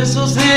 Besos de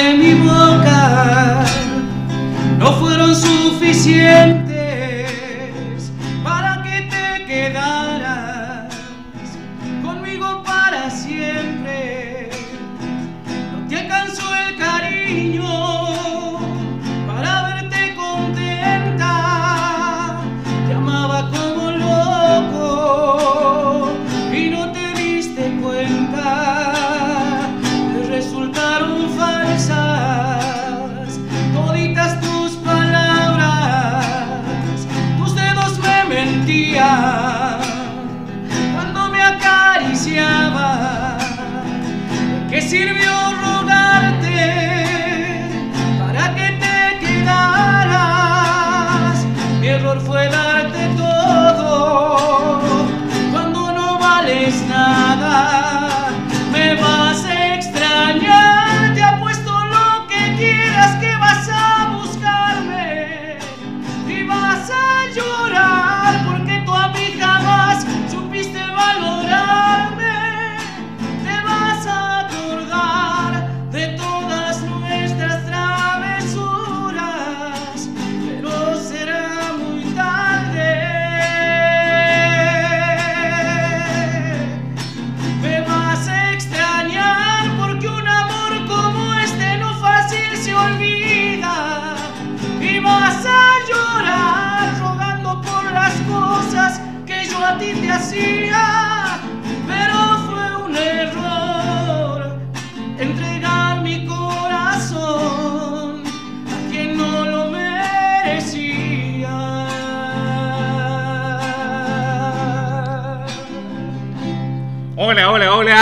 joy.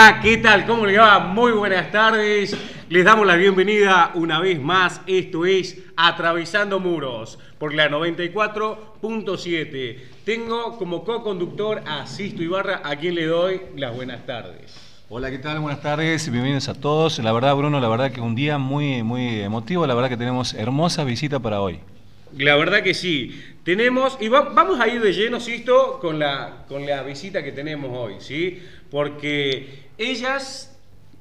Hola, ¿qué tal? ¿Cómo le va? Muy buenas tardes. Les damos la bienvenida una vez más. Esto es Atravesando Muros por la 94.7. Tengo como co-conductor a Sisto Ibarra, a quien le doy las buenas tardes. Hola, ¿qué tal? Buenas tardes, bienvenidos a todos. La verdad, Bruno, la verdad que un día muy, muy emotivo. La verdad que tenemos hermosa visita para hoy. La verdad que sí. Tenemos, y va- vamos a ir de lleno, Sisto, con la, con la visita que tenemos hoy, ¿sí? Porque ellas,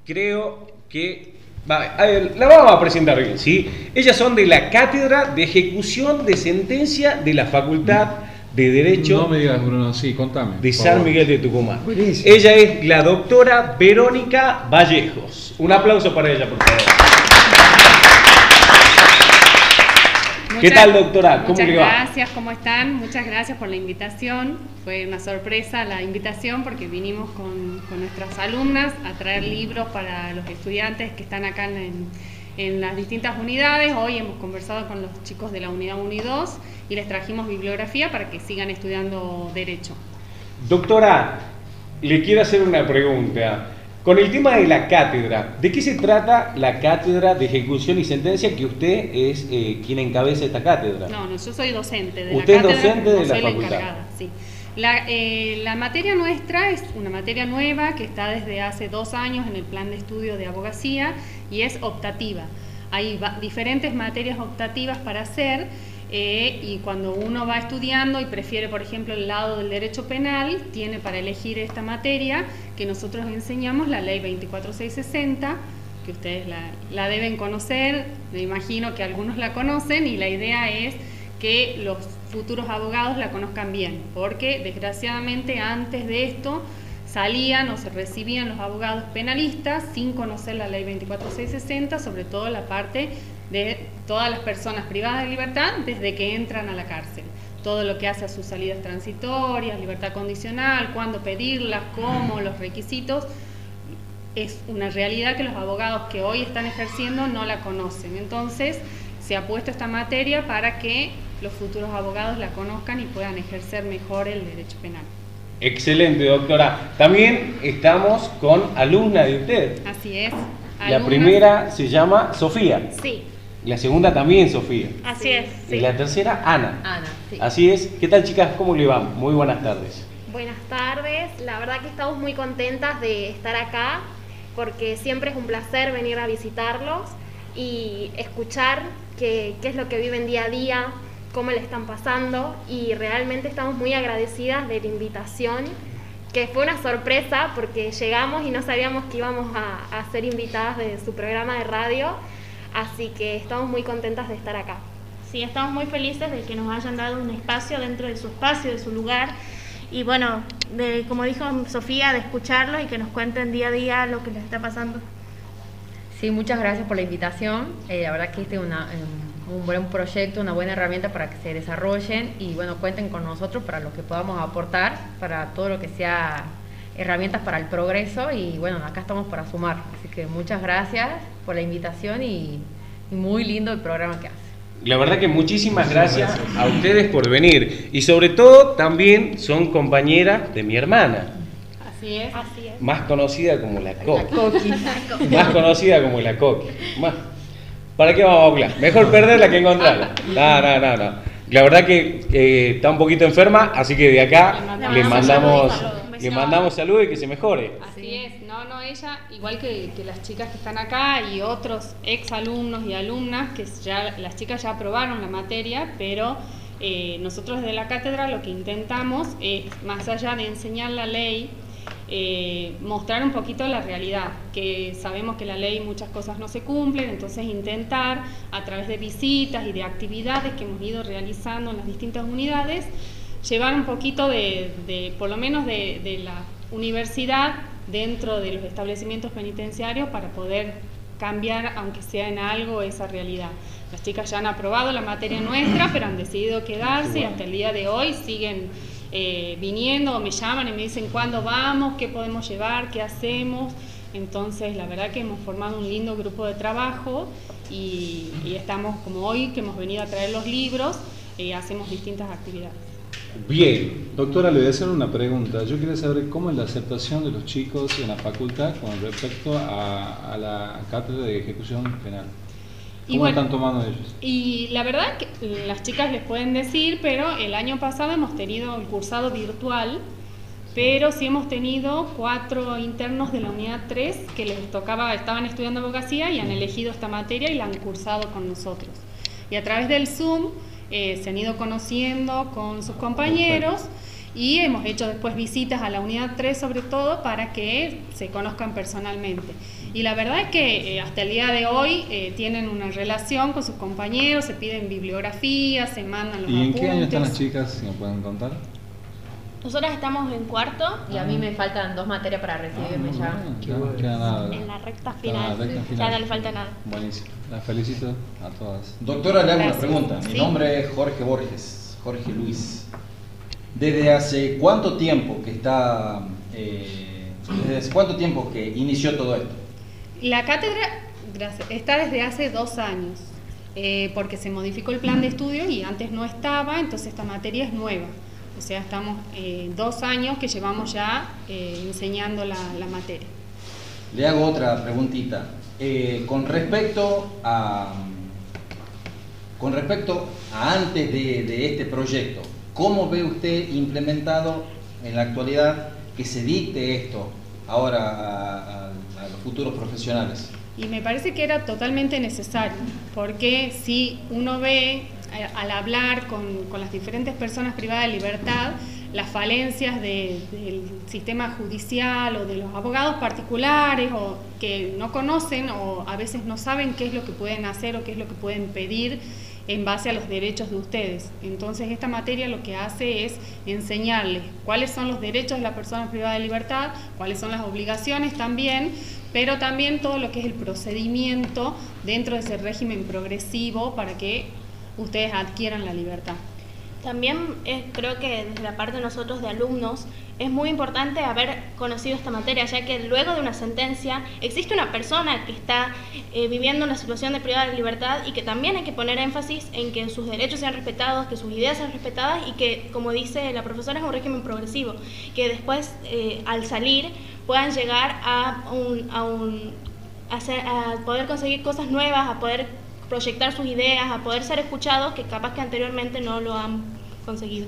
creo que... va, a ver, la vamos a presentar bien, ¿sí? Ellas son de la Cátedra de Ejecución de Sentencia de la Facultad de Derecho No me digas, Bruno, sí, contame. de San favor. Miguel de Tucumán. Buenísimo. Ella es la doctora Verónica Vallejos. Un aplauso para ella, por favor. ¿Qué tal, doctora? ¿Cómo muchas le va? gracias, ¿cómo están? Muchas gracias por la invitación. Fue una sorpresa la invitación porque vinimos con, con nuestras alumnas a traer libros para los estudiantes que están acá en, en las distintas unidades. Hoy hemos conversado con los chicos de la unidad 1 y 2 y les trajimos bibliografía para que sigan estudiando Derecho. Doctora, le quiero hacer una pregunta. Con el tema de la cátedra, ¿de qué se trata la cátedra de ejecución y sentencia que usted es eh, quien encabeza esta cátedra? No, no, yo soy docente de Usted es la cátedra, docente de no la soy facultad. encargada, sí. La, eh, la materia nuestra es una materia nueva que está desde hace dos años en el plan de estudio de abogacía y es optativa. Hay diferentes materias optativas para hacer eh, y cuando uno va estudiando y prefiere, por ejemplo, el lado del derecho penal, tiene para elegir esta materia que nosotros enseñamos, la ley 24660 que ustedes la, la deben conocer, me imagino que algunos la conocen y la idea es que los futuros abogados la conozcan bien, porque desgraciadamente antes de esto salían o se recibían los abogados penalistas sin conocer la ley 24660, sobre todo la parte de todas las personas privadas de libertad desde que entran a la cárcel. Todo lo que hace a sus salidas transitorias, libertad condicional, cuándo pedirlas, cómo, los requisitos, es una realidad que los abogados que hoy están ejerciendo no la conocen. Entonces, se ha puesto esta materia para que los futuros abogados la conozcan y puedan ejercer mejor el derecho penal. Excelente, doctora. También estamos con alumna de usted. Así es. La primera se llama Sofía. Sí, La segunda también Sofía. así es. Y la tercera, Ana. Ana, sí. Así es. ¿Qué tal, chicas? ¿Cómo le va? Muy buenas tardes. Buenas tardes. La verdad que estamos muy contentas de estar acá porque siempre es un placer venir a visitarlos y escuchar qué, qué es lo que viven día a día, cómo le están pasando y realmente estamos muy agradecidas de la invitación que fue una sorpresa porque llegamos y no sabíamos que íbamos a, a ser invitadas de su programa de radio, así que estamos muy contentas de estar acá. Sí, estamos muy felices de que nos hayan dado un espacio dentro de su espacio, de su lugar. Y bueno, de, como dijo Sofía, de escucharlos y que nos cuenten día a día lo que les está pasando. Sí, muchas gracias por la invitación. Eh, la verdad que este es una, eh, un buen proyecto, una buena herramienta para que se desarrollen y bueno, cuenten con nosotros para lo que podamos aportar, para todo lo que sea herramientas para el progreso y bueno, acá estamos para sumar. Así que muchas gracias por la invitación y, y muy lindo el programa que hace. La verdad que muchísimas gracias a ustedes por venir y sobre todo también son compañeras de mi hermana, Así es. Así es. más conocida como la La Coqui. Más conocida como la Coqui. Más- ¿Para qué vamos a hablar? Mejor perderla que encontrarla. No, no, no, no. La verdad que eh, está un poquito enferma, así que de acá Le le mandamos mandamos, saludos. Le mandamos salud y que se mejore. Así es, no, no, ella, igual que, que las chicas que están acá y otros ex alumnos y alumnas, que ya las chicas ya aprobaron la materia, pero eh, nosotros desde la cátedra lo que intentamos es, más allá de enseñar la ley, eh, mostrar un poquito la realidad, que sabemos que la ley muchas cosas no se cumplen, entonces intentar a través de visitas y de actividades que hemos ido realizando en las distintas unidades, llevar un poquito de, por lo menos de, la universidad dentro de los establecimientos penitenciarios para poder cambiar, aunque sea en algo, esa realidad. Las chicas ya han aprobado la materia nuestra, pero han decidido quedarse y hasta el día de hoy siguen eh, viniendo o me llaman y me dicen cuándo vamos, qué podemos llevar, qué hacemos. Entonces, la verdad que hemos formado un lindo grupo de trabajo y, y estamos, como hoy, que hemos venido a traer los libros, eh, hacemos distintas actividades. Bien, Doctora, le voy a hacer una pregunta. Yo quería saber cómo es la aceptación de los chicos en la facultad con respecto a, a la cátedra de ejecución penal. Y ¿Cómo bueno, están tomando ellos? Y la verdad que las chicas les pueden decir, pero el año pasado hemos tenido el cursado virtual, pero sí hemos tenido cuatro internos de la unidad 3 que les tocaba, estaban estudiando abogacía y han elegido esta materia y la han cursado con nosotros. Y a través del Zoom eh, se han ido conociendo con sus compañeros y hemos hecho después visitas a la unidad 3 sobre todo para que se conozcan personalmente. Y la verdad es que eh, hasta el día de hoy eh, tienen una relación con sus compañeros, se piden bibliografía, se mandan los ¿Y en apuntes. qué año están las chicas, si me pueden contar? Nosotras estamos en cuarto. Y a mí me faltan dos materias para recibirme ya. Ah, ya, queda nada. En la recta final. Ya no le falta nada. Buenísimo. Las felicito a todas. Doctora, le hago una pregunta. Mi Sí. nombre es Jorge Borges, Jorge Luis. ¿Desde hace cuánto tiempo que está, eh, desde hace cuánto tiempo que inició todo esto? La cátedra gracias, está desde hace dos años, eh, porque se modificó el plan de estudio y antes no estaba, entonces esta materia es nueva. O sea, estamos eh, dos años que llevamos ya eh, enseñando la, la materia. Le hago otra preguntita. Eh, con respecto a con respecto a antes de, de este proyecto, ¿cómo ve usted implementado en la actualidad que se dicte esto ahora a, a- a los futuros profesionales? Y me parece que era totalmente necesario, porque si uno ve al hablar con, las diferentes personas privadas de libertad, las falencias de- del sistema judicial o de los abogados particulares o que no conocen o a veces no saben qué es lo que pueden hacer o qué es lo que pueden pedir en base a los derechos de ustedes. Entonces esta materia lo que hace es enseñarles cuáles son los derechos de la persona privada de libertad, cuáles son las obligaciones también, pero también todo lo que es el procedimiento dentro de ese régimen progresivo para que ustedes adquieran la libertad. También eh, creo que desde la parte de nosotros de alumnos es muy importante haber conocido esta materia, ya que luego de una sentencia existe una persona que está eh, viviendo una situación de privada de libertad y que también hay que poner énfasis en que sus derechos sean respetados, que sus ideas sean respetadas y que, como dice la profesora, es un régimen progresivo, que después eh, al salir puedan llegar a, un, a, poder conseguir cosas nuevas, a poder proyectar sus ideas, a poder ser escuchados, que capaz que anteriormente no lo han conseguido.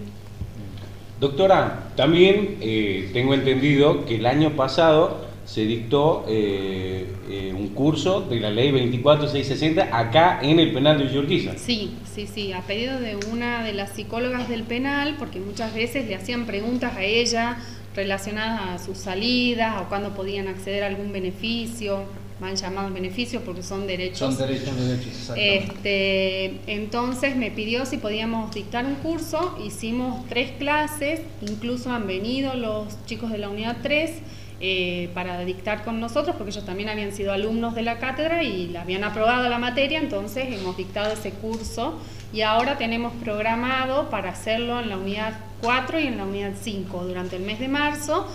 Doctora, también eh, tengo entendido que el año pasado se dictó eh, eh, un curso de la ley 24660 acá en el penal de Villurquiza. Sí, sí, sí, a pedido de una de las psicólogas del penal, porque muchas veces le hacían preguntas a ella relacionadas a sus salidas o cuándo podían acceder a algún beneficio, mal llamados beneficios porque son derechos. Son derechos, derechos. Este, entonces me pidió si podíamos dictar un curso, hicimos tres clases, incluso han venido los chicos de la unidad 3 eh, para dictar con nosotros, porque ellos también habían sido alumnos de la cátedra y la habían aprobado la materia, entonces hemos dictado ese curso y ahora tenemos programado para hacerlo en la unidad 4 y en la unidad 5 durante el mes de marzo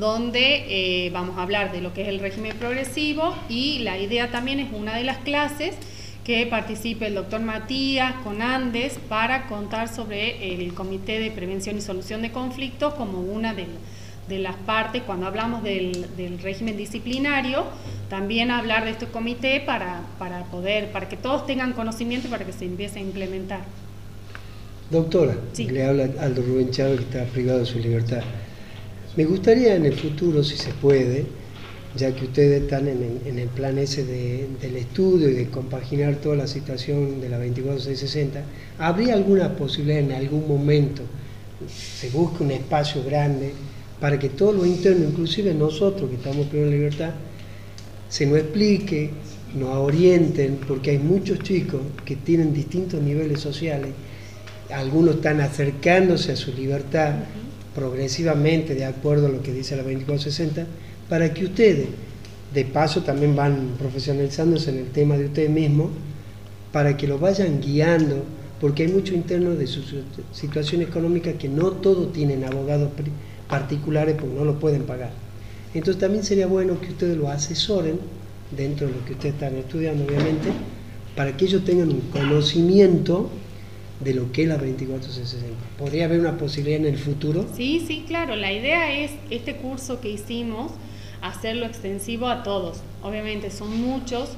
donde eh, vamos a hablar de lo que es el régimen progresivo y la idea también es una de las clases que participe el doctor Matías con Andes para contar sobre el Comité de Prevención y Solución de Conflictos como una de, las partes, cuando hablamos del, régimen disciplinario, también hablar de este comité para, para poder, para que todos tengan conocimiento y para que se empiece a implementar. Doctora, le habla Aldo Rubén Chávez que está privado de su libertad. Me gustaría en el futuro, si se puede, ya que ustedes están en el, plan ese del estudio y de compaginar toda la situación de la 24660, ¿habría alguna posibilidad en algún momento, se busque un espacio grande, para que todo lo interno, inclusive nosotros que estamos primero en libertad, se nos explique, nos orienten, porque hay muchos chicos que tienen distintos niveles sociales, algunos están acercándose a su libertad, progresivamente de acuerdo a lo que dice la 2460, para que ustedes, de paso también van profesionalizándose en el tema de ustedes mismos, para que lo vayan guiando, porque hay muchos internos de su situación económica que no todos tienen abogados particulares porque no lo pueden pagar. Entonces también sería bueno que ustedes lo asesoren dentro de lo que ustedes están estudiando, obviamente, para que ellos tengan un conocimiento de lo que es la 2460. ¿Podría haber una posibilidad en el futuro? Sí, sí, claro. La idea es este curso que hicimos, hacerlo extensivo a todos. Obviamente son muchos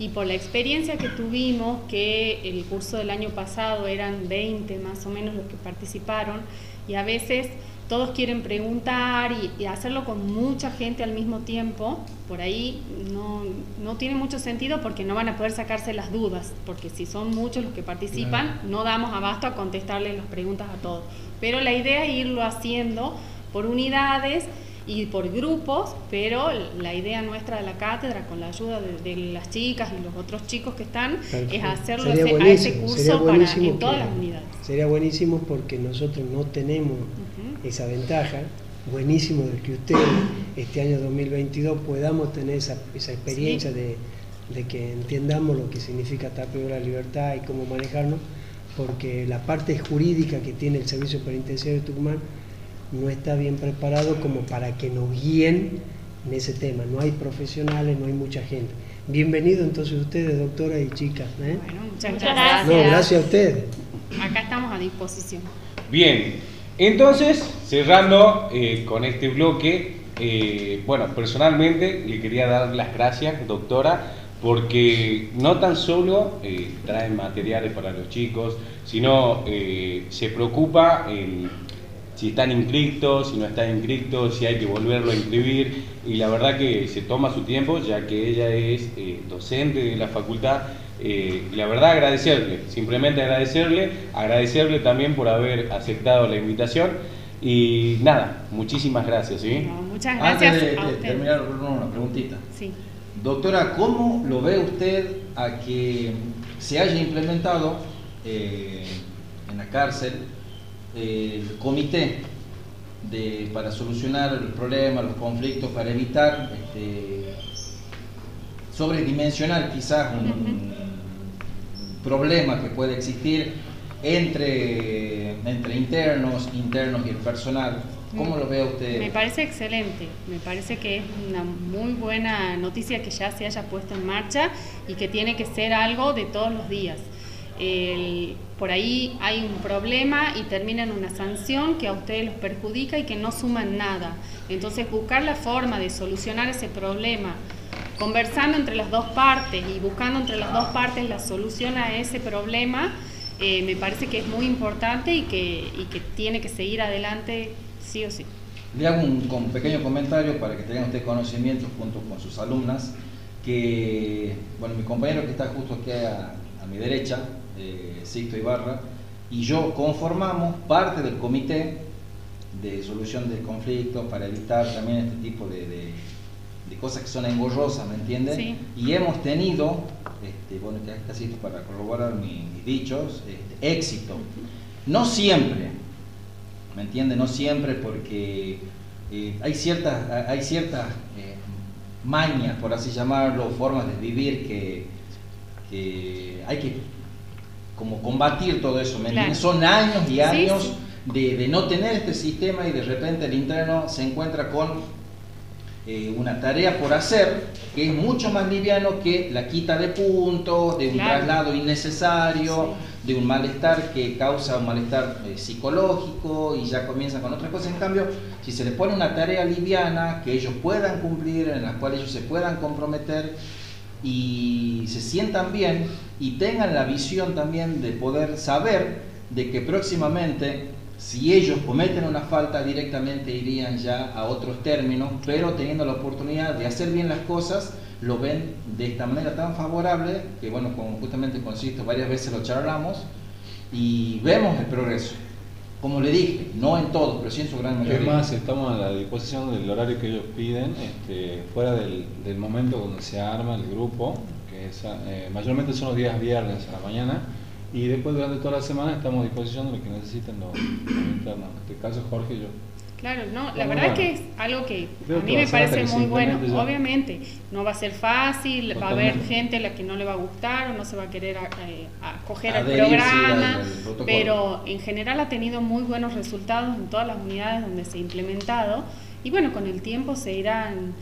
y por la experiencia que tuvimos, que el curso del año pasado eran 20 más o menos los que participaron y a veces todos quieren preguntar y, hacerlo con mucha gente al mismo tiempo, por ahí no, no, tiene mucho sentido porque no van a poder sacarse las dudas, porque si son muchos los que participan, no damos abasto a contestarles las preguntas a todos. Pero la idea es irlo haciendo por unidades y por grupos, pero la idea nuestra de la cátedra, con la ayuda de, las chicas y los otros chicos que están, es hacerlo a ese curso para, en todas las unidades. Sería buenísimo porque nosotros no tenemos esa ventaja. Buenísimo de que ustedes este año 2022 podamos tener esa, esa experiencia de, de, que entendamos lo que significa estar peor la libertad y cómo manejarnos, porque la parte jurídica que tiene el Servicio Penitenciario de Tucumán no está bien preparado como para que nos guíen en ese tema. No hay profesionales, no hay mucha gente. Bienvenido entonces ustedes, doctora y chicas. ¿eh? Bueno, muchas gracias. No, gracias a ustedes. Acá estamos a disposición. Bien, entonces, cerrando eh, con este bloque, eh, bueno, personalmente le quería dar las gracias, doctora, porque no tan solo eh, traen materiales para los chicos, sino se preocupa en si están inscritos, si no están inscritos, si hay que volverlo a inscribir, y la verdad que se toma su tiempo, ya que ella es docente de la facultad eh, la verdad agradecerle, simplemente agradecerle, agradecerle también por haber aceptado la invitación y nada, muchísimas gracias. ¿sí? muchas gracias. Antes de, terminar, una preguntita. Sí. Doctora, ¿cómo lo ve usted a que se haya implementado eh, en la cárcel el comité de, para solucionar el problema, los conflictos, para evitar este, sobredimensionar quizás un, problema que puede existir entre, entre internos, internos y el personal. ¿Cómo lo ve usted? Me parece excelente, me parece que es una muy buena noticia que ya se haya puesto en marcha y que tiene que ser algo de todos los días. Por ahí hay un problema y termina en una sanción que a ustedes los perjudica y que no suman nada. Entonces buscar la forma de solucionar ese problema conversando entre las dos partes y buscando entre las dos partes la solución a ese problema, eh, me parece que es muy importante y que, tiene que seguir adelante sí o sí. Le hago un, pequeño comentario para que tengan ustedes conocimiento junto con sus alumnas, que, bueno, mi compañero que está justo aquí a, mi derecha, eh, Sixto Ibarra, y yo conformamos parte del comité de solución de conflictos, para evitar también este tipo de, de- de cosas que son engorrosas, ¿me entiendes? Sí. Y hemos tenido, este, bueno, que casi para corroborar mi- mis dichos, este, éxito. No siempre, ¿me entiende? No siempre porque eh, hay ciertas, hay ciertas eh, mañas, por así llamarlo, formas de vivir que, que hay que como combatir todo eso, ¿me Claro. Son años y años sí. De, de no tener este sistema y de repente el interno se encuentra con eh, una tarea por hacer que es mucho más liviano que la quita de puntos, de un Claro. traslado innecesario, de un malestar que causa un malestar eh, psicológico y ya comienza con otras cosas. En cambio, si se les pone una tarea liviana que ellos puedan cumplir, en la cual ellos se puedan comprometer y se sientan bien y tengan la visión también de poder saber de que próximamente si ellos cometen una falta directamente irían ya a otros términos, pero teniendo la oportunidad de hacer bien las cosas, lo ven de esta manera tan favorable, que bueno, como justamente consisto, varias veces lo charlamos, y vemos el progreso. Como le dije, no en todo, pero sí en su gran mayoría. Es más, estamos a la disposición del horario que ellos piden, este, fuera del, del momento donde se arma el grupo, que es, eh, mayormente son los días viernes a la mañana, y después durante toda la semana estamos a disposición de lo que necesiten los, los internos. En este caso Jorge y yo. Claro, no, la verdad es que es algo que a mí me parece muy bueno. ya. Obviamente, no va a ser fácil, va a haber gente a la que no le va a gustar o no se va a querer eh, acoger al programa, al- pero en general ha tenido muy buenos resultados en todas las unidades donde se ha implementado y bueno, con el tiempo se irán...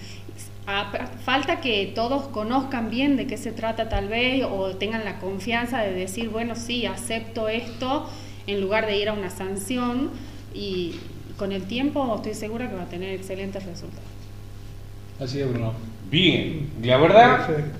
a- falta que todos conozcan bien de qué se trata tal vez o tengan la confianza de decir, bueno, sí, acepto esto en lugar de ir a una sanción y con el tiempo estoy segura que va a tener excelentes resultados. Así es, Bruno. Bien, la verdad, Perfecto.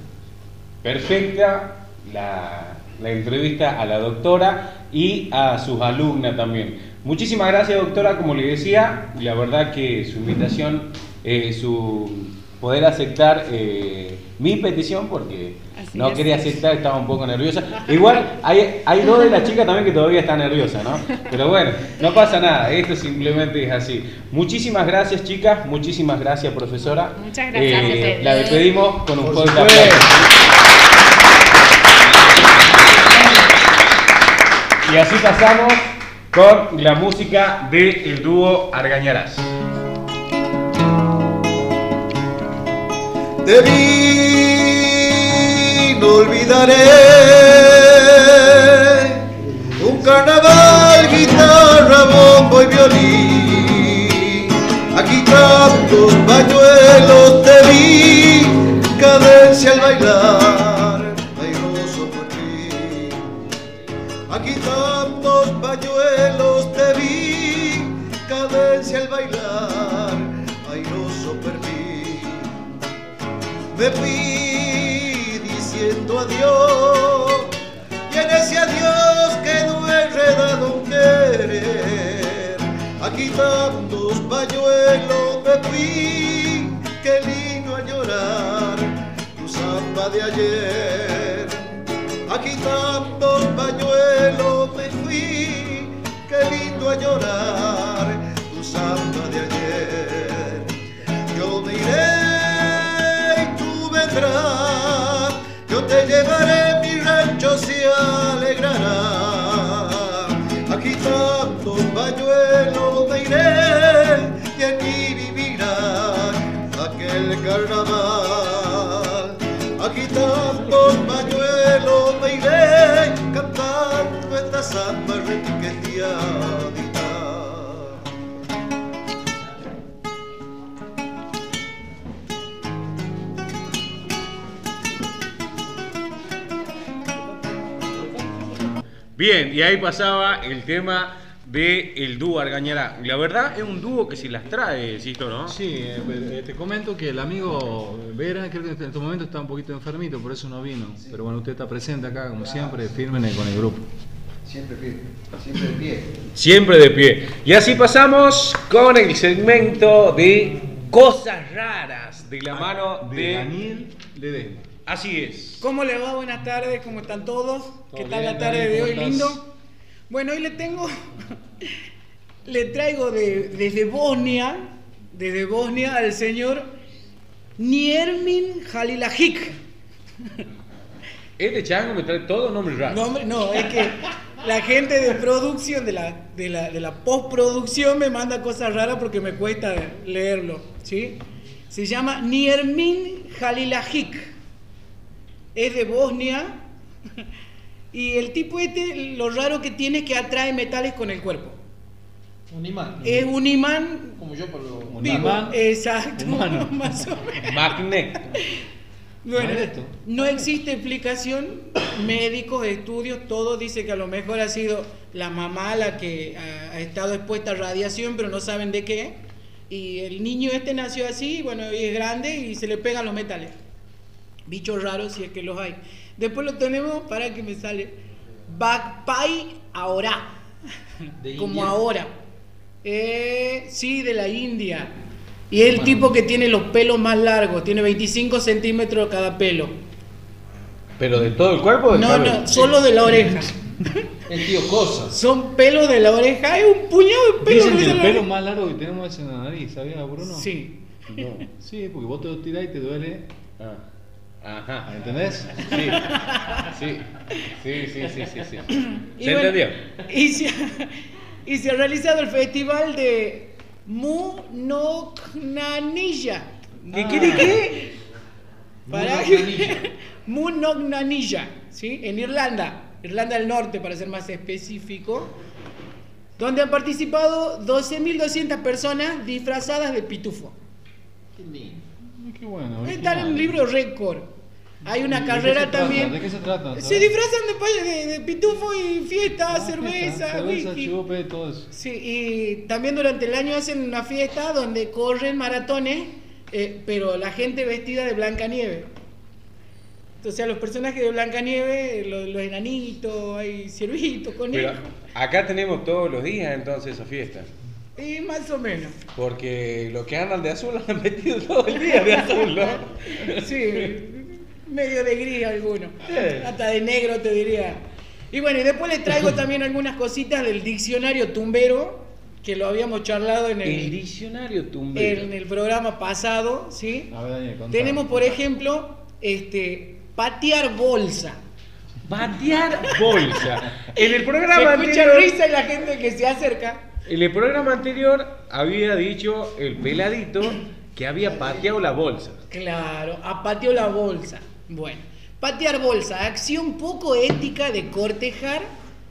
perfecta la, la entrevista a la doctora y a sus alumnas también. Muchísimas gracias, doctora. Como le decía, la verdad que su invitación, eh, su poder aceptar eh, mi petición, porque Así no es. quería aceptar, estaba un poco nerviosa. Igual hay, hay dos de las chicas también que todavía están nerviosas, ¿no? Pero bueno, no pasa nada, esto simplemente es así. Muchísimas gracias, chicas, muchísimas gracias, profesora. Eh, Muchas gracias a ustedes. La despedimos con un fuerte supuesto. aplauso. Y así pasamos con la música del dúo Argañarás. De mí no olvidaré un carnaval, guitarra, bombo y violín. Aquí tantos pañuelos te vi, cadencia al bailar, airoso por ti. Aquí tantos pañuelos te vi, cadencia al bailar, airoso perfil. Me fui diciendo adiós, y en ese adiós quedó enredado un querer. Aquí tantos pañuelos me fui, qué lindo a llorar, tu samba de ayer. Aquí tantos pañuelos me fui, qué lindo a llorar tu samba de ayer. Yo me iré y tú vendrás, te llevaré, mi rancho se alegrará. Aquí tantos pañuelos me iré y aquí vivirá aquel carnaval. Aquí tantos pañuelos me iré cantando esta samba repiqueteadita. Bien, y ahí pasaba el tema del el dúo Argañará. La verdad es un dúo que se las trae, Sisto, ¿no? Sí, eh, eh, te comento que el amigo Vera creo que en este momento está un poquito enfermito, por eso no vino. Pero bueno, usted está presente acá, como siempre, firme con el grupo. Siempre firme, siempre de pie. Siempre de pie. Y así pasamos con el segmento de cosas raras de la mano de... Daniel Ledesma. Así es. ¿Cómo le va? Buenas tardes, ¿cómo están todos? ¿Qué Todo tal bien, la tarde de ¿cómo hoy, estás? lindo? Bueno, hoy le tengo le traigo de- desde Bosnia, desde Bosnia al señor Niermin Halilahik. Este chango me trae todo nombre raro. No, no, es que la gente de producción, de la, de la, de la postproducción me manda cosas raras porque me cuesta leerlo, ¿sí? Se llama Niermin Halilahik. Es de Bosnia. Y el tipo este, lo raro que tiene es que atrae metales con el cuerpo. Un imán. Es un imán Como yo, pero. Un vivo. imán Exacto. humano. Más o menos. Magneto. Bueno, Magneto. no existe explicación, médicos, estudios, todo dice que a lo mejor ha sido la mamá la que ha, ha estado expuesta a radiación, pero no saben de qué. Y el niño este nació así, bueno, y es grande y se le pegan los metales. Bichos raros si es que los hay. Después lo tenemos para que me sale. Bagpai ahora. ¿De Como India? ahora. Eh, sí, de la India. Y es el tipo que tiene los pelos más largos, tiene 25 centímetros cada pelo. ¿Pero de todo el cuerpo? No, cabello? no, solo de la oreja. El tío Cosas. Son pelos de la oreja, es un puñado de pelos. Dicen que el pelo más largo que tenemos es en la nariz, ¿sabías, Bruno? Sí. No. Sí, porque vos te lo tirás y te duele. Ah. Ajá. ¿Entendés? Sí. Sí. Sí, sí, sí, sí, sí. Y ¿Se bueno, entendió? Y se, y se ha realizado el festival de Munoknanilla. ¿Qué quiere qué? Para. Munoknanilla, ¿sí? En Irlanda, Irlanda del Norte para ser más específico, donde han participado 12.200 personas disfrazadas de pitufo. Qué lindo. Ay, Qué bueno. Está en el libro récord. Hay una ¿De qué carrera trata? también. ¿De qué se trata? Se disfrazan de, de- de pitufo y fiesta, Ah, cerveza, fiesta, cerveza, whisky. chupe, todo eso. Sí, y también durante el año hacen una fiesta donde corren maratones, eh, pero la gente vestida de Blancanieves. O sea, los personajes de Blancanieves, los, los enanitos, hay ciervitos, Pero conejos. acá tenemos todos los días entonces esa fiesta. Y más o menos. Porque los que andan de azul han metido todo el día de azul, ¿no? Sí, medio de gris alguno. Sí. Hasta de negro te diría. Y bueno, y después les traigo también algunas cositas del diccionario tumbero, que lo habíamos charlado en El el, diccionario tumbero. en el programa pasado, ¿sí? A ver, Daniel, contá. Tenemos, por ejemplo, este, patear bolsa. Patear bolsa. En el Se programa escucha anterior, risa y la gente que se acerca. En el programa anterior había dicho el peladito que había pateado la bolsa. Claro, a pateó la bolsa. Bueno, patear bolsa, acción poco ética de cortejar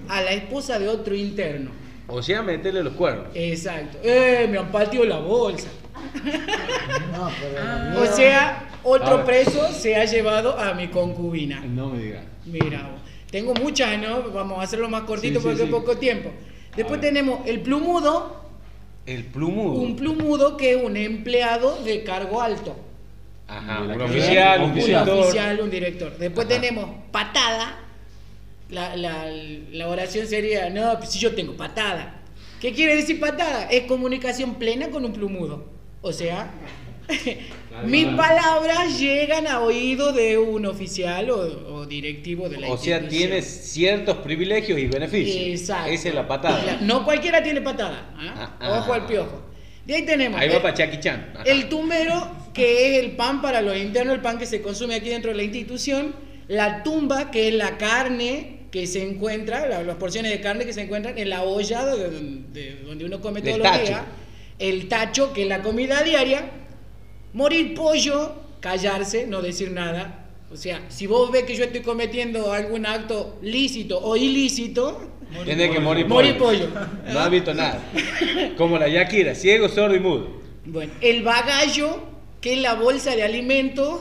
a la esposa de otro interno. O sea, meterle los cuernos. Exacto. Eh, me han pateado la bolsa. No, pero. O sea, otro preso se ha llevado a mi concubina. No me digas. Mira, tengo muchas, ¿no? Vamos a hacerlo más cortito Sí, sí, porque sí. poco tiempo. Después tenemos el plumudo, El plumudo. un plumudo que es un empleado de cargo alto. Ajá, un oficial, un un Un director. oficial, un director. Después Ajá. tenemos patada. La, la- la oración sería, no, pues si yo tengo patada. ¿Qué quiere decir patada? Es comunicación plena con un plumudo. O sea, mis palabras llegan a oído de un oficial o, o directivo de la O sea, institución. tiene ciertos privilegios y beneficios. Exacto. Esa es la patada. Claro, No cualquiera tiene patada. ¿ah? Ah, Ojo al piojo. De ahí tenemos. Ahí eh, va para Chan. Ajá. el tumbero, que es el pan para los internos, el pan que se consume aquí dentro de la institución. La tumba, que es la carne que se encuentra, la- las porciones de carne que se encuentran en la olla de, de donde uno come todos los días. El tacho, que es la comida diaria. Morir pollo, callarse, no decir nada. O sea, si vos ves que yo estoy cometiendo algún acto lícito o ilícito, Tiene que morir Morir pollo. pollo. No ha visto nada. Como la Yakira, ciego, sordo y mudo. Bueno, el bagallo, que es la bolsa de alimentos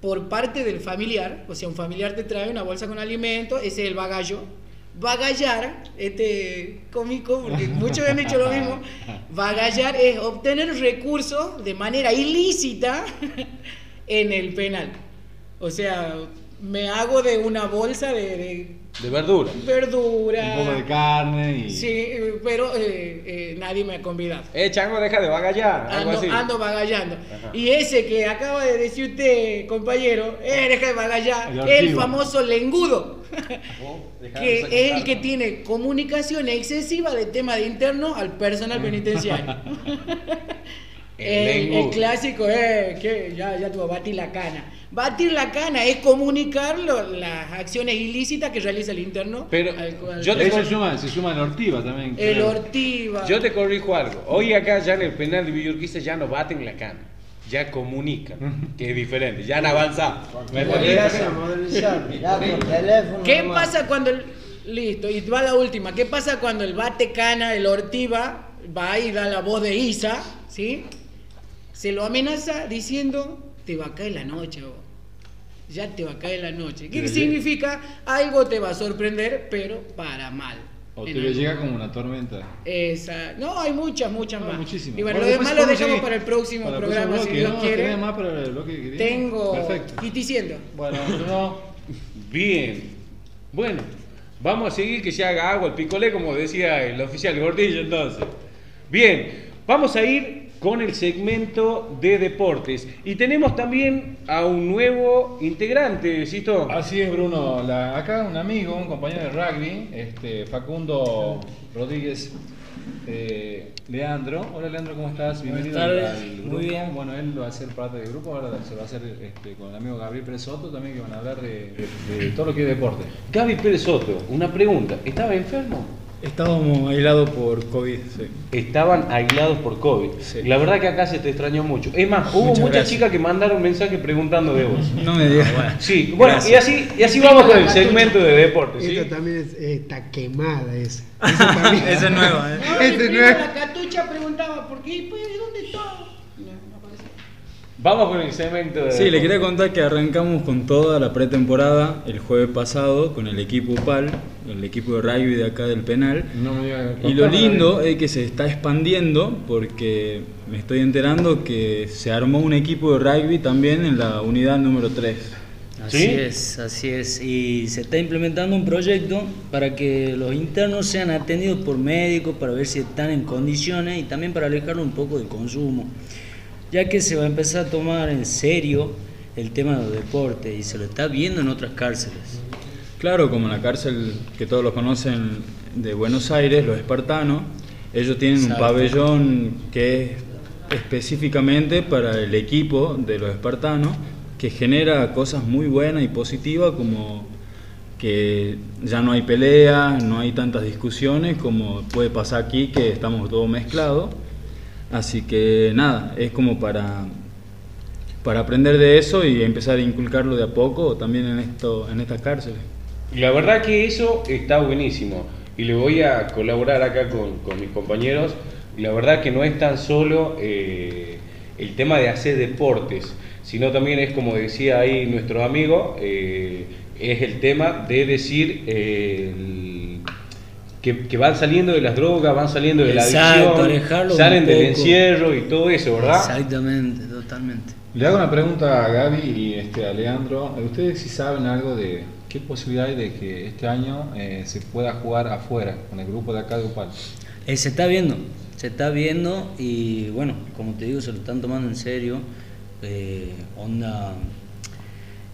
por parte del familiar, o sea, un familiar te trae una bolsa con alimentos, ese es el bagallo. Bagallar, este cómico, porque muchos han dicho lo mismo, bagallar es obtener recursos de manera ilícita en el penal. O sea, me hago de una bolsa de, de De verdura. verdura. Un poco de carne y. Sí, pero eh, eh, nadie me ha convidado. Eh, chango, deja de bagallar. Algo Ando, así. ando bagallando. Ajá. Y ese que acaba de decir usted, compañero, eh, deja de bagallar, El el, famoso lengudo, de que es el que tiene comunicación excesiva de tema de interno al personal penitenciario. El el, clásico es que ya, ya tuvo batir la cana. Batir la cana es comunicar lo- las acciones ilícitas que realiza el interno. Pero al yo te se suma, se suma el ortiva también. el ortiva. Yo te corrijo algo. Hoy acá ya en el penal de Villurquiza ya no baten la cana. Ya comunican, que es diferente. Ya han avanzado. ¿Me entendés? Mirá, por teléfono. ¿Qué pasa cuando el... Listo, y va la última. ¿Qué pasa cuando el bate cana, el ortiva, va y da la voz de Isa, ¿sí? Se lo amenaza diciendo, te va a caer la noche. Ya te va a caer la noche. ¿Qué significa? Algo te va a sorprender, pero para mal. O te llega como una tormenta. Esa... No, hay muchas, muchas No, más. muchísimas. Y bueno, lo demás lo dejamos para el próximo para el programa, si Dios ¿no? quiere. ¿Tenés más para el bloque que? Tengo... Perfecto. Y diciendo. Bueno, no. Bien. Bueno, vamos a seguir que se haga agua el picolé, como decía el oficial Gordillo entonces. Bien, vamos a ir con el segmento de deportes. Y tenemos también a un nuevo integrante, ¿Sisto? Así es, Bruno. La- acá un amigo, un compañero de rugby, este, Facundo Rodríguez eh, Leandro. Hola Leandro, ¿cómo estás? Bienvenido al muy grupo. bien. Bueno, él va a ser parte del grupo, ahora se va a hacer este, con el amigo Gabriel Pérez Soto también, que van a hablar de, de- de todo lo que es deporte. Gaby Pérez Soto, una pregunta. ¿Estaba enfermo? Estábamos aislados por COVID, sí. Estaban aislados por COVID. Sí. La verdad que acá se te extrañó mucho. Es más, hubo Muchas muchas gracias. chicas que mandaron mensajes preguntando de vos. No me digas. Sí, bueno, y así, y así vamos con el segmento de deportes. ¿sí? Esta también es- eh, está quemada esa. Esa también. Esa es nueva, ¿eh? No, Este es- la catucha preguntaba, ¿por qué? Pues, ¿dónde está? Vamos con el segmento de Sí, le quería contar que arrancamos con toda la pretemporada el jueves pasado con el equipo UPAL, el equipo de rugby de acá del penal. No me digas- Y lo lindo es que se está expandiendo porque me estoy enterando que se armó un equipo de rugby también en la unidad número 3. Así ¿Sí? es, así es. Y se está implementando un proyecto para que los internos sean atendidos por médicos para ver si están en condiciones y también para alejarlo un poco del consumo. Ya que se va a empezar a tomar en serio el tema de los deportes y se lo está viendo en otras cárceles. Claro, como en la cárcel que todos lo conocen de Buenos Aires, los espartanos, ellos tienen Exacto. un pabellón que es específicamente para el equipo de los espartanos, que genera cosas muy buenas y positivas como que ya no hay pelea, no hay tantas discusiones como puede pasar aquí que estamos todos mezclados. Así que nada, es como para, para aprender de eso y empezar a inculcarlo de a poco también en, esto, en estas cárceles. La verdad que eso está buenísimo y le voy a colaborar acá con, con mis compañeros. La verdad que no es tan solo eh, el tema de hacer deportes, sino también es como decía ahí nuestro amigo, eh, es el tema de decir eh, que, que van saliendo de las drogas, van saliendo de la Exacto, adicción, alejarlo un salen del encierro y todo eso, ¿verdad? Exactamente, totalmente. Le hago una pregunta a Gaby y este, a Leandro. ¿Ustedes si saben algo de qué posibilidad hay de que este año eh, se pueda jugar afuera con el grupo de acá de Upal? Eh, se está viendo, se está viendo y bueno, como te digo, se lo están tomando en serio. Eh, onda,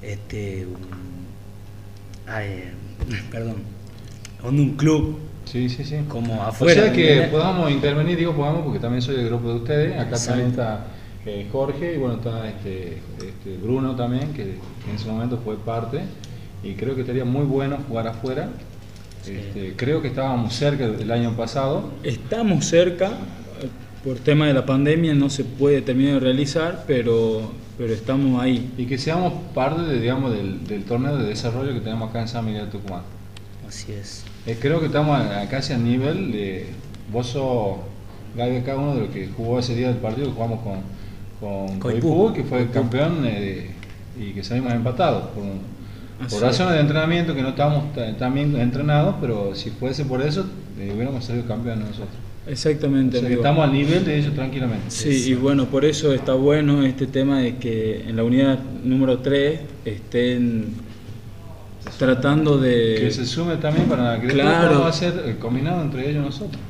este, un- ay, perdón, onda un club Sí, sí, sí. como O afuera. sea ¿me que podamos intervenir, digo podamos porque también soy del grupo de ustedes. Acá también está eh, Jorge y bueno, está este, este Bruno también, que, que en ese momento fue parte. Y creo que estaría muy bueno jugar afuera. Este, creo que estábamos cerca del año pasado. Estamos cerca, por tema de la pandemia no se puede terminar de realizar, pero, pero estamos ahí. Y que seamos parte de, digamos, del, del torneo de desarrollo que tenemos acá en San Miguel de Tucumán. Así es. Eh, creo que estamos a- a casi al nivel de. Vos sos, Gaby, acá uno de los que jugó ese día del partido que jugamos con, con Coipú. Coipú, que fue campeón eh, y que salimos empatados. Por, por razones es. de entrenamiento que no estábamos ta- tan bien entrenados, pero si fuese por eso, eh, hubiéramos salido campeones nosotros. O Exactamente. sea que estamos al nivel de ellos tranquilamente. Sí, y bueno, por eso está bueno este tema de que en la unidad número 3 estén tratando de... Que se sume también para que Claro. va a ser combinado entre ellos nosotros.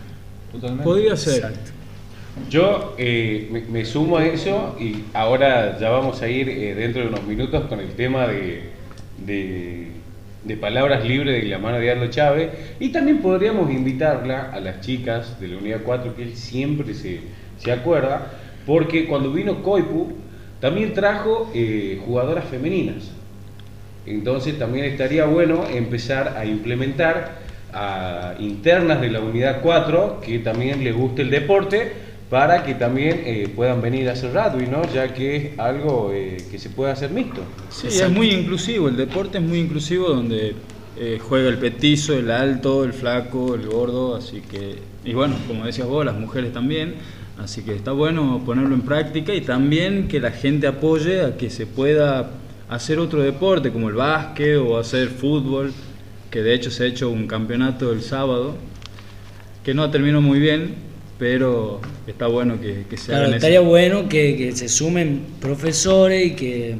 Totalmente. Podría ser. Yo eh, me, me sumo a eso y ahora ya vamos a ir eh, dentro de unos minutos con el tema de, de, de palabras libres de la mano de Arlo Chávez y también podríamos invitarla a las chicas de la unidad 4 que él siempre se, se acuerda porque cuando vino Coipu también trajo eh, jugadoras femeninas entonces también estaría bueno empezar a implementar a internas de la unidad 4 que también les guste el deporte para que también eh, puedan venir a hacer rugby, ¿no? ya que es algo eh, que se puede hacer mixto. Sí, es muy inclusivo, el deporte es muy inclusivo donde eh, juega el petizo, el alto, el flaco, el gordo, así que, y bueno, como decías vos, las mujeres también, así que está bueno ponerlo en práctica y también que la gente apoye a que se pueda hacer otro deporte como el básquet o hacer fútbol, que de hecho se ha hecho un campeonato el sábado, que no terminó muy bien, pero está bueno que, que se Claro, hagan estaría eso. bueno que, que se sumen profesores y que,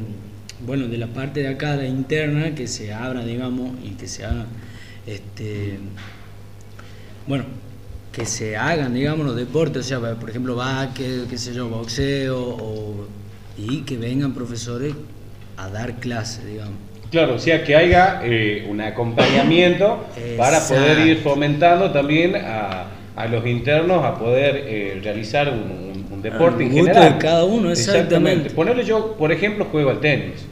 bueno, de la parte de acá, la interna, que se abra, digamos, y que se hagan, este, bueno, que se hagan, digamos, los deportes, o sea, por ejemplo, básquet, qué sé yo, boxeo, o- y que vengan profesores a dar clases, digamos. Claro, o sea que haya eh, un acompañamiento para poder ir fomentando también a, a los internos a poder eh, realizar un, un- un deporte en general. de cada uno, exactamente. Ponerle yo, por ejemplo, juego al tenis.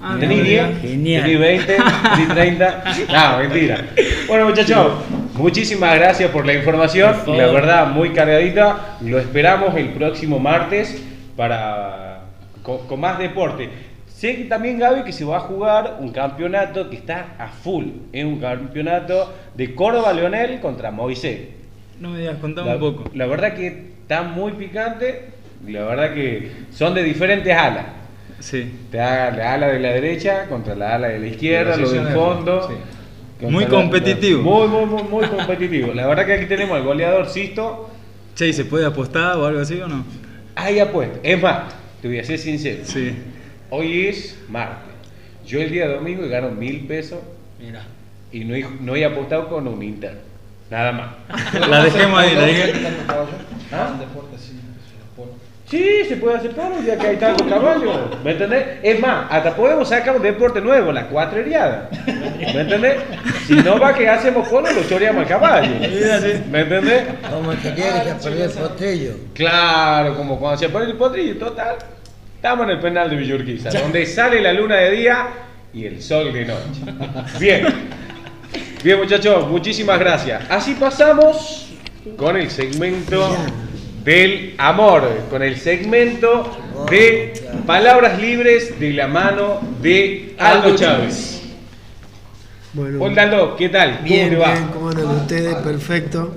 Ah, ¿Tenís mira. 10? Genial. ¿Tenís 20? ¿Tenís 30? No, mentira. Bueno, muchachos, muchísimas gracias por la información. Por. La verdad, muy cargadita. Lo esperamos el próximo martes para con, con más deporte. Sé que también, Gaby, que se va a jugar un campeonato que está a full. Es un campeonato de Córdoba Leonel contra Moisés. No me digas, contame La, un poco. la verdad que está muy picante. La verdad que son de diferentes alas. Sí. Está la ala de la derecha contra la ala de la izquierda, lo del fondo. sí. Muy competitivo. Muy, muy, muy, muy competitivo. La verdad que aquí tenemos al goleador Sisto. Che, ¿y se puede apostar o algo así o no? Hay apuesta. Es más, te voy a ser sincero. Sí. Hoy es martes. Yo el día domingo he ganado mil pesos Mira. y no he, no he apostado con un Inter. Nada más. La dejemos ahí, la dejemos. ¿Ah? Sí, se puede hacer todo ya que hay tantos caballos. ¿Me entendés? Es más, hasta podemos sacar un deporte nuevo, la cuatreriada. ¿Me entendés? Si no va que hacemos polo, lo choreamos al caballo. ¿Me entendés? Como el que quiere que perdió el potrillo. Claro, como cuando se pone el potrillo, total. Estamos en el penal de Villurquiza, donde sale la luna de día y el sol de noche. Bien. Bien, muchachos, muchísimas gracias. Así pasamos con el segmento del amor, con el segmento de palabras libres de la mano de Aldo Chávez. Bueno, Hola Aldo, ¿qué tal? ¿Cómo bien, te va? bien, ¿cómo andan ustedes? Perfecto.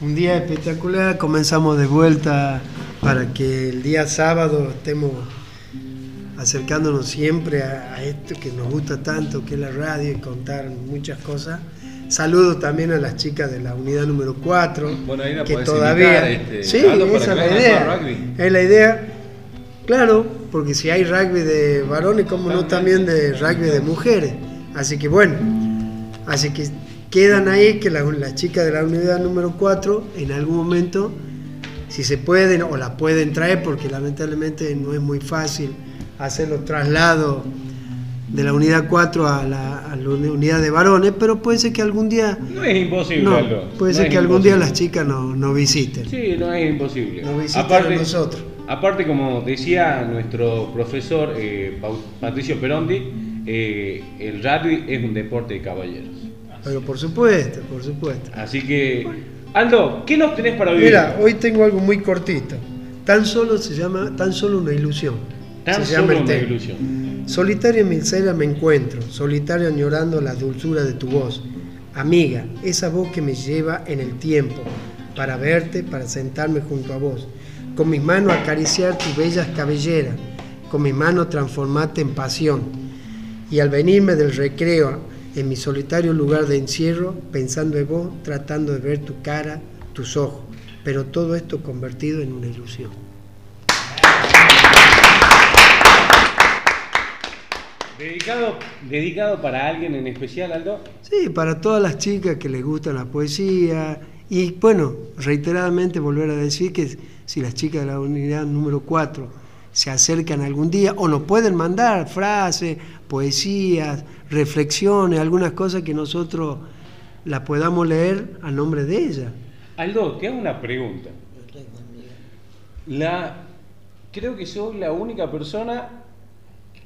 Un día espectacular, comenzamos de vuelta para que el día sábado estemos acercándonos siempre a, a esto que nos gusta tanto, que es la radio y contar muchas cosas. Saludo también a las chicas de la unidad número 4, Bueno, ahí la que todavía... este, sí, esa es la idea. Es la idea. Claro, porque si hay rugby de varones, como no también de rugby de mujeres. Así que bueno, así que quedan ahí que la- las chicas de la unidad número 4 en algún momento, si se pueden o la pueden traer, porque lamentablemente no es muy fácil hacer los traslados de la unidad 4 a la, a la uni- unidad de varones, pero puede ser que algún día... No es imposible, No, puede No ser que algún día las chicas nos no visiten. Sí, no es imposible. Nos visitan a nosotros. Aparte, como decía nuestro profesor eh, Patricio Perondi, eh, el rugby es un deporte de caballeros. Pero por supuesto, por supuesto. Así que, Aldo, ¿qué nos tenés para vivir? Mira, hoy tengo algo muy cortito. Tan solo se llama, tan solo una ilusión. Tan se solo una tema. ilusión. Solitario en mi celda me encuentro, solitario añorando la dulzura de tu voz. Amiga, esa voz que me lleva en el tiempo, para verte, para sentarme junto a vos. Con mis manos acariciar tus bellas cabelleras, con mis manos transformarte en pasión. Y al venirme del recreo, en mi solitario lugar de encierro, pensando en vos, tratando de ver tu cara, tus ojos, pero todo esto convertido en una ilusión. ¿Dedicado, ¿Dedicado para alguien en especial, Aldo? Sí, para todas las chicas que les gusta la poesía. Y bueno, reiteradamente volver a decir que si las chicas de la unidad número 4 se acercan algún día o nos pueden mandar frases, poesías, reflexiones, algunas cosas que nosotros las podamos leer a nombre de ellas. Aldo, te hago una pregunta. La, creo que soy la única persona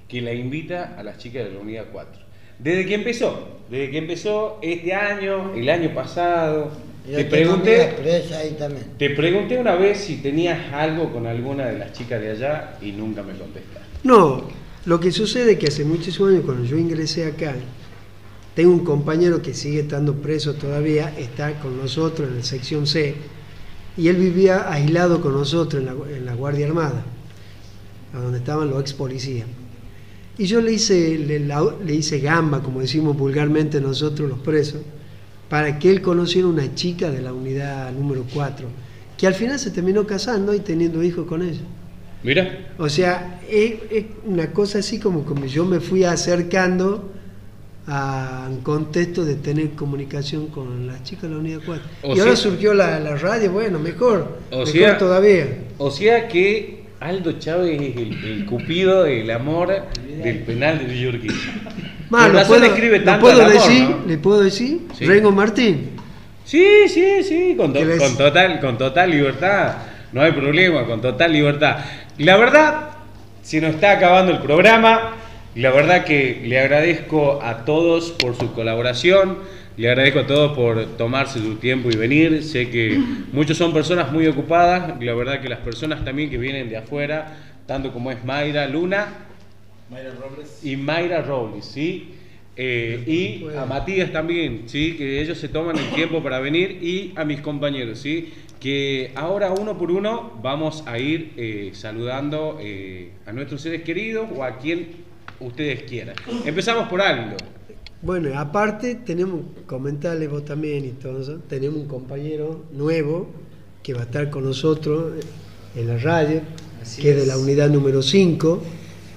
que la invita a las chicas de la unidad 4. Desde que empezó, desde que empezó este año, el año pasado, te pregunté, ahí también. te pregunté una vez si tenías algo con alguna de las chicas de allá y nunca me contestaste. No, lo que sucede es que hace muchísimos años cuando yo ingresé acá, tengo un compañero que sigue estando preso todavía, está con nosotros en la sección C, y él vivía aislado con nosotros en la, Guardia Armada, a donde estaban los ex policías. Y yo le hice, le, le hice gamba, como decimos vulgarmente nosotros los presos, para que él conociera una chica de la unidad número 4, que al final se terminó casando y teniendo hijos con ella. Mira, O sea, es, es una cosa así como como yo me fui acercando a un contexto de tener comunicación con las chicas de la unidad 4. O y ahora surgió la, la radio, bueno, mejor, O mejor sea- todavía. o sea que Aldo Chávez es el, el cupido del amor del penal de New York. Más, lo puedo, escribe lo tanto puedo al amor, decir, ¿no? le puedo decir, Sí. Rengo Martín. Sí, sí, sí, to- con total, con total libertad. No hay problema, con total libertad. La verdad, se nos está acabando el programa. La verdad que le agradezco a todos por su colaboración. Le agradezco a todos por tomarse su tiempo y venir. Sé que muchos son personas muy ocupadas. La verdad que las personas también que vienen de afuera, tanto como es Mayra Luna, Mayra Robles. y Mayra Robles, ¿sí? Eh, y a Matías también, ¿sí? Que ellos se toman el tiempo para venir y a mis compañeros, ¿sí? Que ahora uno por uno vamos a ir eh, saludando eh, a nuestros seres queridos o a quien ustedes quieran. Empezamos por Aldo. Bueno, aparte tenemos, comentarle vos también y todo eso, tenemos un compañero nuevo que va a estar con nosotros en la radio, Así que es de la unidad número 5.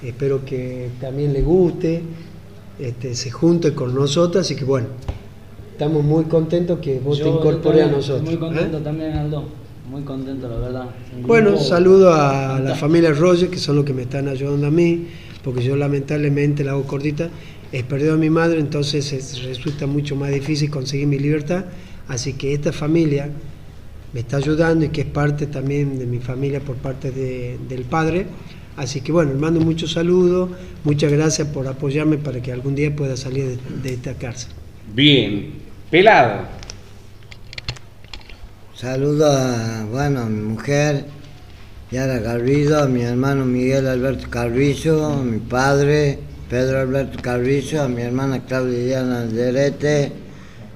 Espero que también le guste, este, se junte con nosotros, así que bueno, estamos muy contentos que vos Yo- te incorpores a nosotros. Muy contento ¿eh? también, Aldo. Muy contento, la verdad. Un Bueno, saludo a la familia Roger, que son los que me están ayudando a mí, porque yo lamentablemente la hago cortita. He perdido a mi madre, entonces es- resulta mucho más difícil conseguir mi libertad. Así que esta familia me está ayudando y que es parte también de mi familia por parte de- del padre. Así que bueno, le mando muchos saludos, muchas gracias por apoyarme para que algún día pueda salir de, de esta cárcel. Bien, pelado. Saludo a, bueno, a mi mujer, Yara Carrillo, a mi hermano Miguel Alberto Carrillo, a mi padre, Pedro Alberto Carrillo, a mi hermana Claudia Diana Alderete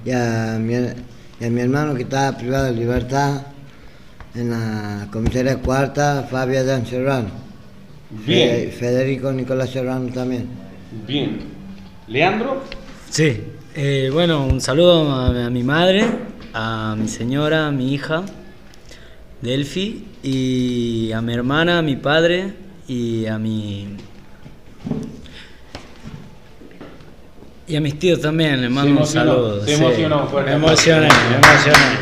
y a mi, y a mi hermano que estaba privado de libertad en la comisaría cuarta, Fabio Dan Serrano. Bien. Fe- Federico Nicolás Serrano también. Bien. Leandro. Sí, eh, bueno, un saludo a, a mi madre, a mi señora, a mi hija, Delphi, y a mi hermana, a mi padre y a mi. Y a mis tíos también, les mando un saludo. se sí. emocionó, fuerte Me emocioné, aplauso. me emocioné.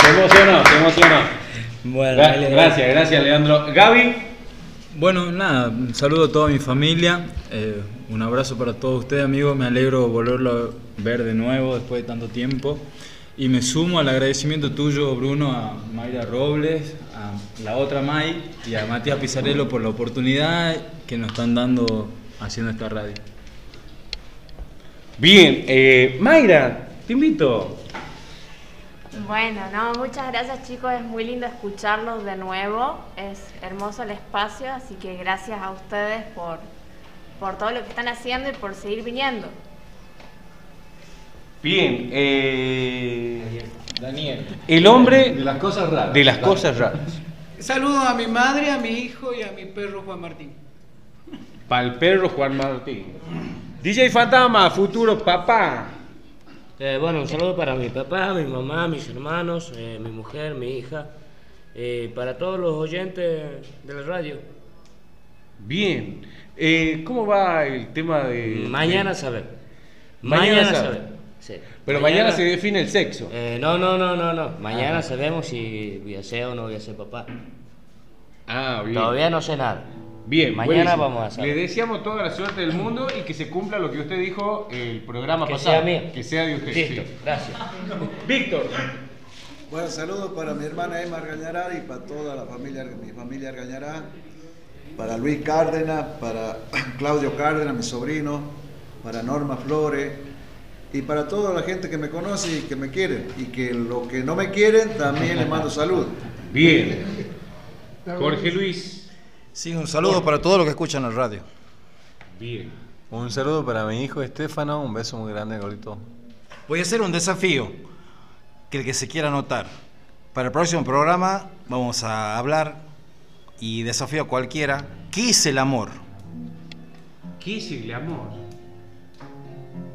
Se emocionó, se emocionó. Bueno, Gra- gracias, gracias, Leandro. Gaby. Bueno, nada, saludo a toda mi familia, eh, un abrazo para todos ustedes amigos, me alegro volverlo a ver de nuevo después de tanto tiempo y me sumo al agradecimiento tuyo Bruno a Mayra Robles, a la otra May y a Matías Pizarello por la oportunidad que nos están dando haciendo esta radio. Bien, eh, Mayra, te invito. Bueno, no, muchas gracias chicos, es muy lindo escucharlos de nuevo, es hermoso el espacio, así que gracias a ustedes por, por todo lo que están haciendo y por seguir viniendo. Bien, eh, Daniel. el hombre De las cosas raras. de las cosas raras. Saludo a mi madre, a mi hijo y a mi perro Juan Martín. Pal perro Juan Martín. DJ Fantasma, futuro papá. Eh, bueno, un saludo para mi papá, mi mamá, mis hermanos, eh, mi mujer, mi hija, eh, para todos los oyentes de la radio. Bien. Eh, ¿Cómo va el tema de. Mañana de- saber. Mañana Mañana sabe. saber. Sí. Pero mañana se define el sexo. No, no, no, no, no. Mañana Ah. sabemos si voy a ser o no voy a ser papá. Ah, bien. Todavía no sé nada. Bien, Mañana buenísimo. vamos a saber. Le deseamos toda la suerte del mundo y que se cumpla lo que usted dijo el programa Que pasado. sea mío. Que sea de usted. Listo, sí. gracias. Víctor. Bueno, saludos para mi hermana Emma Argañará y para toda la familia, mi familia Argañará, para Luis Cárdenas, para Claudio Cárdenas, mi sobrino, para Norma Flores y para toda la gente que me conoce y que me quieren y que los que no me quieren también les mando salud. Bien. Jorge Luis. Sí, un saludo para todos los que escuchan la radio. Bien. Un saludo para mi hijo Estefano, un beso muy grande, Golito. Voy a hacer un desafío que el que se quiera anotar. Para el próximo programa vamos a hablar y desafío a cualquiera. ¿Qué es el amor? ¿Qué es el amor?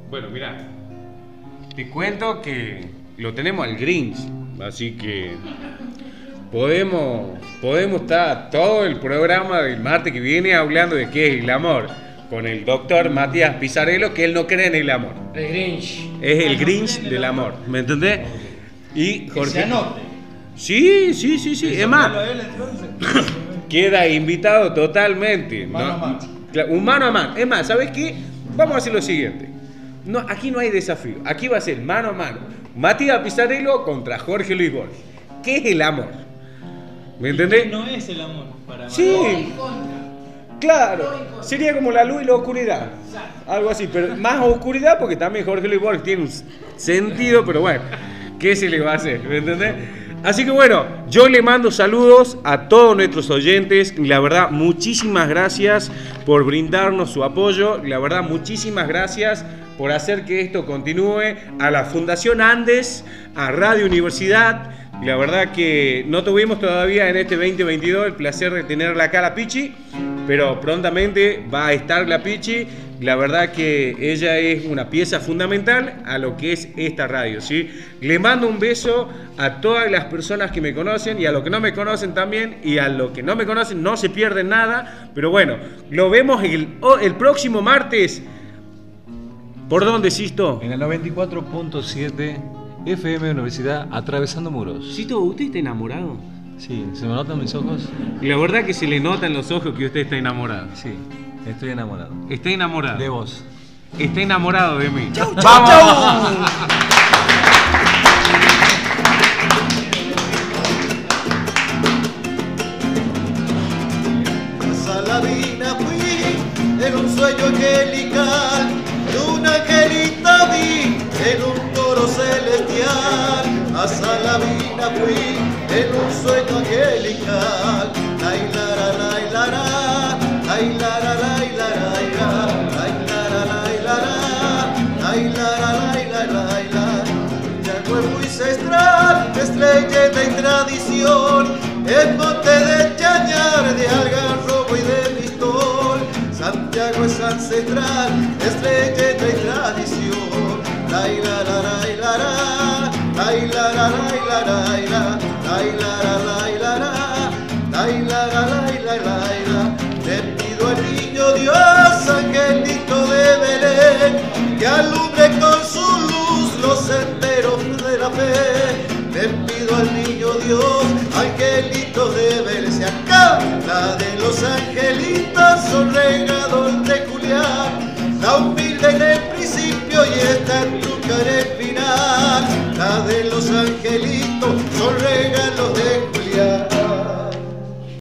Bueno, mira, te cuento que lo tenemos al Grinch, así que podemos, podemos estar todo el programa del martes que viene hablando de qué es el amor, con el doctor Matías Pizarello, que él no cree en el amor. El Grinch. Es el Grinch del amor, ¿me entendés? Y Jorge... se anote. Sí, sí, sí, sí, es más, queda invitado totalmente. Mano ¿no? a mano. Un mano a mano. Es más, ¿sabes qué? Vamos a hacer lo siguiente. No, aquí no hay desafío. Aquí va a ser mano a mano. Matías Pizarello contra Jorge Luis Borges. ¿Qué es el amor? ¿Me entendés? No es el amor para Sí. Claro. Sería como la luz y la oscuridad. Algo así, pero más oscuridad porque también Jorge Luis Borges tiene un sentido, pero bueno, ¿qué se le va a hacer? ¿Me entendés? Así que bueno, yo le mando saludos a todos nuestros oyentes. La verdad, muchísimas gracias por brindarnos su apoyo. La verdad, muchísimas gracias por hacer que esto continúe. A la Fundación Andes, a Radio Universidad. La verdad que no tuvimos todavía en este 2022 el placer de tenerla acá la Pichi, pero prontamente va a estar la Pichi. La verdad que ella es una pieza fundamental a lo que es esta radio, ¿sí? Le mando un beso a todas las personas que me conocen y a los que no me conocen también y a los que no me conocen no se pierden nada, pero bueno, lo vemos el, el próximo martes. ¿Por dónde, Sisto? En el 94.7 FM Universidad Atravesando Muros. Sisto, ¿usted está enamorado? Sí, ¿se me notan mis ojos? La verdad que se le nota en los ojos que usted está enamorado. Sí, estoy enamorado. Está enamorado. De vos. Está enamorado de mí. Chau, chau, ¡Vamos! A Salavina fui en un sueño angelical, celestial. A Salavina fui en un sueño angelical. Ay, la, la, la, la, la. Ay, la, la, la, la, la, la. Ay, la, la, la, la, la. Ay, la, la, la, la, la, la. Santiago es muy ancestral, estrelleta y tradición, es monte de chañar, de algarrobo y de pistol. Santiago es ancestral, estrelleta y tradición. La la la la la la, te pido al niño Dios, angelito de Belén, que alumbre con su luz los senderos de la fe. Te pido al niño Dios, angelito de Belén, se acá la de los angelitos son regados de Julián, la humilde en el principio y esta en tu cara final la de los angelitos son regalos de Julián.